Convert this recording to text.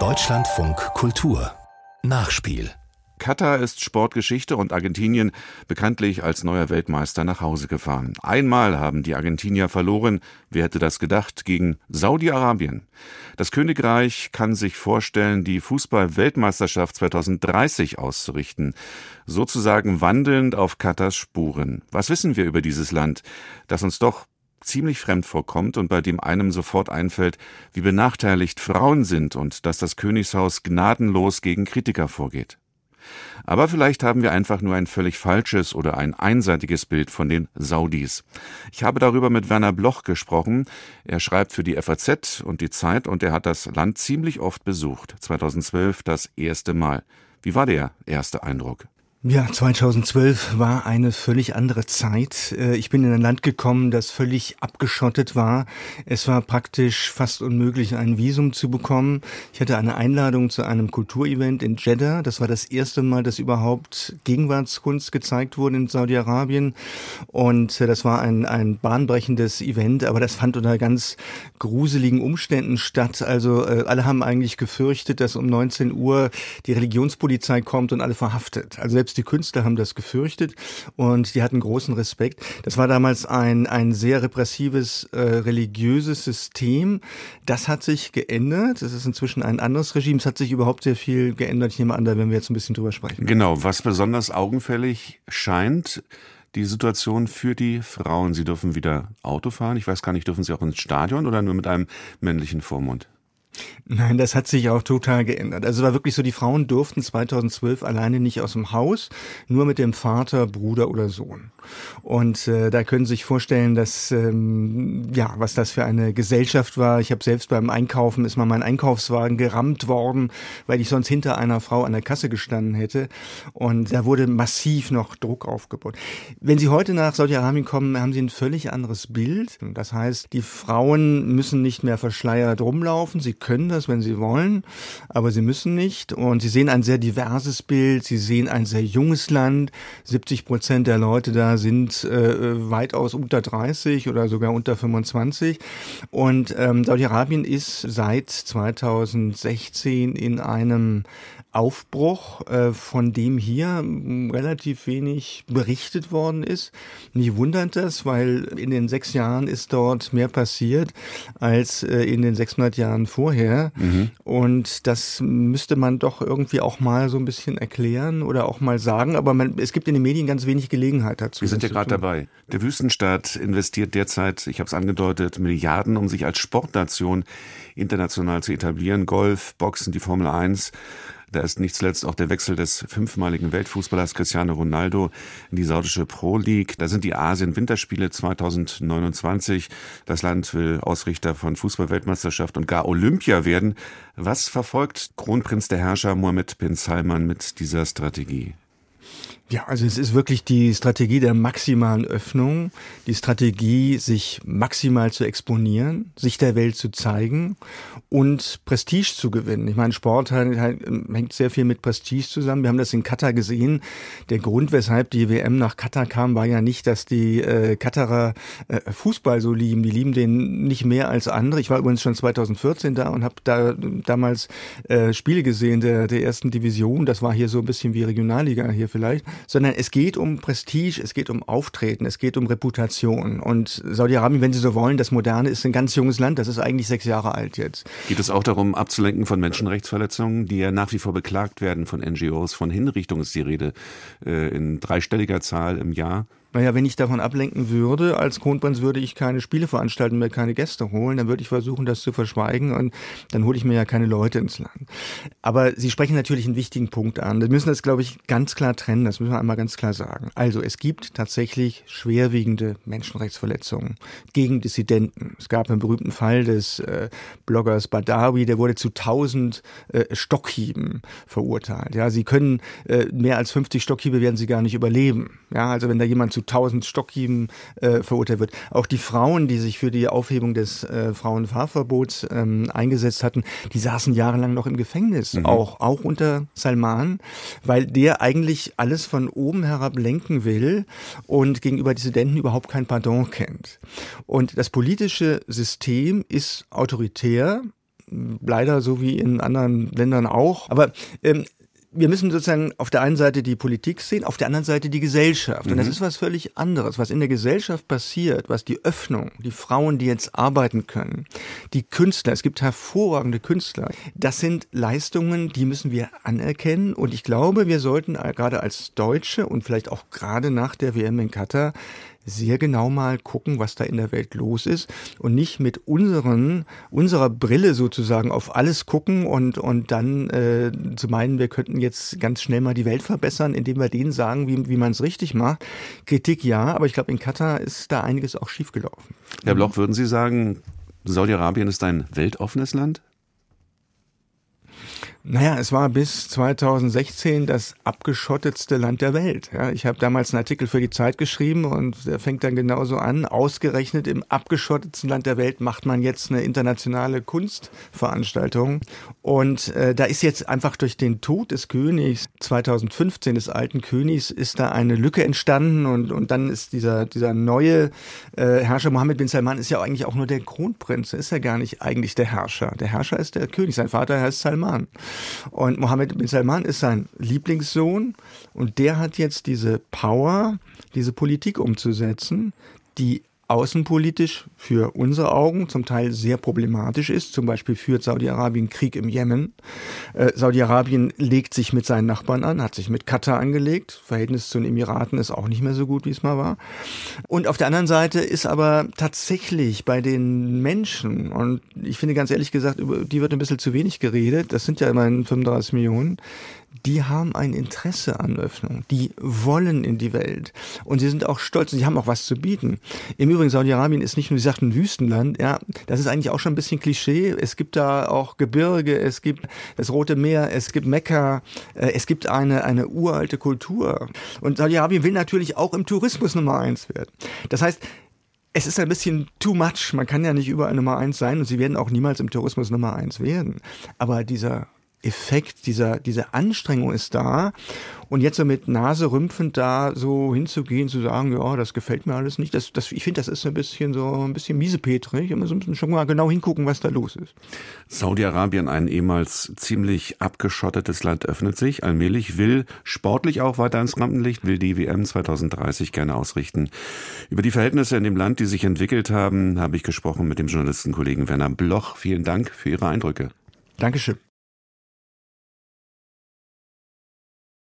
Deutschlandfunk Kultur Nachspiel Katar ist Sportgeschichte und Argentinien bekanntlich als neuer Weltmeister nach Hause gefahren. Einmal haben die Argentinier verloren, wer hätte das gedacht, gegen Saudi-Arabien. Das Königreich kann sich vorstellen, die Fußball-Weltmeisterschaft 2030 auszurichten, sozusagen wandelnd auf Katars Spuren. Was wissen wir über dieses Land, das uns doch ziemlich fremd vorkommt und bei dem einem sofort einfällt, wie benachteiligt Frauen sind und dass das Königshaus gnadenlos gegen Kritiker vorgeht. Aber vielleicht haben wir einfach nur ein völlig falsches oder ein einseitiges Bild von den Saudis. Ich habe darüber mit Werner Bloch gesprochen. Er schreibt für die FAZ und die Zeit und er hat das Land ziemlich oft besucht. 2012 das erste Mal. Wie war der erste Eindruck? Ja, 2012 war eine völlig andere Zeit. Äh, ich bin in ein Land gekommen, das völlig abgeschottet war. Es war praktisch fast unmöglich, ein Visum zu bekommen. Ich hatte eine Einladung zu einem Kulturevent in Jeddah. Das war das erste Mal, dass überhaupt Gegenwartskunst gezeigt wurde in Saudi-Arabien. Und äh, das war ein, ein bahnbrechendes Event, aber das fand unter ganz gruseligen Umständen statt. Also äh, alle haben eigentlich gefürchtet, dass um 19 Uhr die Religionspolizei kommt und alle verhaftet. Also selbst selbst die Künstler haben das gefürchtet und die hatten großen Respekt. Das war damals ein, ein sehr repressives äh, religiöses System. Das hat sich geändert. Es ist inzwischen ein anderes Regime. Es hat sich überhaupt sehr viel geändert. Ich nehme an, da werden wir jetzt ein bisschen drüber sprechen. Genau, was besonders augenfällig scheint, die Situation für die Frauen. Sie dürfen wieder Auto fahren. Ich weiß gar nicht, dürfen sie auch ins Stadion oder nur mit einem männlichen Vormund? Nein, das hat sich auch total geändert. Also es war wirklich so, die Frauen durften 2012 alleine nicht aus dem Haus, nur mit dem Vater, Bruder oder Sohn. Und äh, da können Sie sich vorstellen, dass ähm, ja, was das für eine Gesellschaft war. Ich habe selbst beim Einkaufen ist mal mein Einkaufswagen gerammt worden, weil ich sonst hinter einer Frau an der Kasse gestanden hätte. Und da wurde massiv noch Druck aufgebaut. Wenn Sie heute nach Saudi-Arabien kommen, haben Sie ein völlig anderes Bild. Das heißt, die Frauen müssen nicht mehr verschleiert rumlaufen. Sie können das, wenn sie wollen, aber sie müssen nicht. Und sie sehen ein sehr diverses Bild. Sie sehen ein sehr junges Land. 70 Prozent der Leute da sind äh, weitaus unter 30 oder sogar unter 25. Und ähm, Saudi-Arabien ist seit 2016 in einem Aufbruch, äh, von dem hier relativ wenig berichtet worden ist. Mich wundert das, weil in den sechs Jahren ist dort mehr passiert als äh, in den 600 Jahren vorher. Mhm. Und das müsste man doch irgendwie auch mal so ein bisschen erklären oder auch mal sagen. Aber man, es gibt in den Medien ganz wenig Gelegenheit dazu. Wir sind ja gerade dabei. Der Wüstenstaat investiert derzeit, ich habe es angedeutet, Milliarden, um sich als Sportnation international zu etablieren. Golf, Boxen, die Formel 1. Da ist nicht zuletzt auch der Wechsel des fünfmaligen Weltfußballers Cristiano Ronaldo in die saudische Pro League. Da sind die Asien-Winterspiele 2029. Das Land will Ausrichter von Fußballweltmeisterschaft und gar Olympia werden. Was verfolgt Kronprinz der Herrscher Mohammed bin Salman mit dieser Strategie? Ja, also es ist wirklich die Strategie der maximalen Öffnung, die Strategie, sich maximal zu exponieren, sich der Welt zu zeigen und Prestige zu gewinnen. Ich meine, Sport hängt sehr viel mit Prestige zusammen. Wir haben das in Katar gesehen. Der Grund, weshalb die WM nach Katar kam, war ja nicht, dass die äh, Katarer äh, Fußball so lieben. Die lieben den nicht mehr als andere. Ich war übrigens schon 2014 da und habe da damals äh, Spiele gesehen der, der ersten Division. Das war hier so ein bisschen wie Regionalliga hier vielleicht sondern es geht um Prestige, es geht um Auftreten, es geht um Reputation. Und Saudi-Arabien, wenn Sie so wollen, das Moderne ist ein ganz junges Land, das ist eigentlich sechs Jahre alt jetzt. Geht es auch darum, abzulenken von Menschenrechtsverletzungen, die ja nach wie vor beklagt werden von NGOs, von Hinrichtungen ist die Rede äh, in dreistelliger Zahl im Jahr? Naja, wenn ich davon ablenken würde, als Kronprinz würde ich keine Spiele veranstalten, mir keine Gäste holen, dann würde ich versuchen, das zu verschweigen und dann hole ich mir ja keine Leute ins Land. Aber Sie sprechen natürlich einen wichtigen Punkt an. Wir müssen das, glaube ich, ganz klar trennen. Das müssen wir einmal ganz klar sagen. Also, es gibt tatsächlich schwerwiegende Menschenrechtsverletzungen gegen Dissidenten. Es gab einen berühmten Fall des äh, Bloggers Badawi, der wurde zu tausend äh, Stockhieben verurteilt. Ja, Sie können äh, mehr als 50 Stockhiebe werden Sie gar nicht überleben. Ja, also wenn da jemand zu tausend Stockhieben äh, verurteilt wird. Auch die Frauen, die sich für die Aufhebung des äh, Frauenfahrverbots ähm, eingesetzt hatten, die saßen jahrelang noch im Gefängnis, mhm. auch, auch unter Salman, weil der eigentlich alles von oben herab lenken will und gegenüber Dissidenten überhaupt kein Pardon kennt. Und das politische System ist autoritär, leider so wie in anderen Ländern auch. Aber ähm, wir müssen sozusagen auf der einen Seite die Politik sehen, auf der anderen Seite die Gesellschaft. Und das mhm. ist was völlig anderes. Was in der Gesellschaft passiert, was die Öffnung, die Frauen, die jetzt arbeiten können, die Künstler, es gibt hervorragende Künstler, das sind Leistungen, die müssen wir anerkennen. Und ich glaube, wir sollten gerade als Deutsche und vielleicht auch gerade nach der WM in Katar sehr genau mal gucken, was da in der Welt los ist und nicht mit unseren, unserer Brille sozusagen auf alles gucken und, und dann äh, zu meinen, wir könnten jetzt ganz schnell mal die Welt verbessern, indem wir denen sagen, wie, wie man es richtig macht. Kritik ja, aber ich glaube, in Katar ist da einiges auch schiefgelaufen. Herr Bloch, würden Sie sagen, Saudi-Arabien ist ein weltoffenes Land? Naja, es war bis 2016 das abgeschottetste Land der Welt. Ja, ich habe damals einen Artikel für die Zeit geschrieben und der fängt dann genauso an. Ausgerechnet im abgeschottetsten Land der Welt macht man jetzt eine internationale Kunstveranstaltung. Und äh, da ist jetzt einfach durch den Tod des Königs 2015 des alten Königs ist da eine Lücke entstanden und, und dann ist dieser, dieser neue äh, Herrscher Mohammed bin Salman ist ja eigentlich auch nur der Kronprinz. Er ist ja gar nicht eigentlich der Herrscher. Der Herrscher ist der König. Sein Vater heißt Salman. Und Mohammed bin Salman ist sein Lieblingssohn und der hat jetzt diese Power, diese Politik umzusetzen, die außenpolitisch für unsere Augen zum Teil sehr problematisch ist. Zum Beispiel führt Saudi-Arabien Krieg im Jemen. Äh, Saudi-Arabien legt sich mit seinen Nachbarn an, hat sich mit Katar angelegt. Verhältnis zu den Emiraten ist auch nicht mehr so gut, wie es mal war. Und auf der anderen Seite ist aber tatsächlich bei den Menschen, und ich finde ganz ehrlich gesagt, über die wird ein bisschen zu wenig geredet, das sind ja immerhin 35 Millionen, die haben ein Interesse an Öffnung. Die wollen in die Welt. Und sie sind auch stolz und sie haben auch was zu bieten. Im Übrigen, Saudi-Arabien ist nicht nur, Sie sagten, Wüstenland. Ja, das ist eigentlich auch schon ein bisschen Klischee. Es gibt da auch Gebirge, es gibt das Rote Meer, es gibt Mekka, äh, es gibt eine, eine uralte Kultur. Und Saudi-Arabien will natürlich auch im Tourismus Nummer eins werden. Das heißt, es ist ein bisschen too much. Man kann ja nicht überall Nummer eins sein und sie werden auch niemals im Tourismus Nummer eins werden. Aber dieser Effekt, dieser, diese Anstrengung ist da. Und jetzt so mit Nase rümpfend da so hinzugehen, zu sagen, ja, das gefällt mir alles nicht, das, das, ich finde, das ist ein bisschen so ein bisschen miesepetrig. Wir müssen schon mal genau hingucken, was da los ist. Saudi-Arabien, ein ehemals ziemlich abgeschottetes Land, öffnet sich allmählich, will sportlich auch weiter ins Rampenlicht, will die WM 2030 gerne ausrichten. Über die Verhältnisse in dem Land, die sich entwickelt haben, habe ich gesprochen mit dem Journalistenkollegen Werner Bloch. Vielen Dank für Ihre Eindrücke. Dankeschön.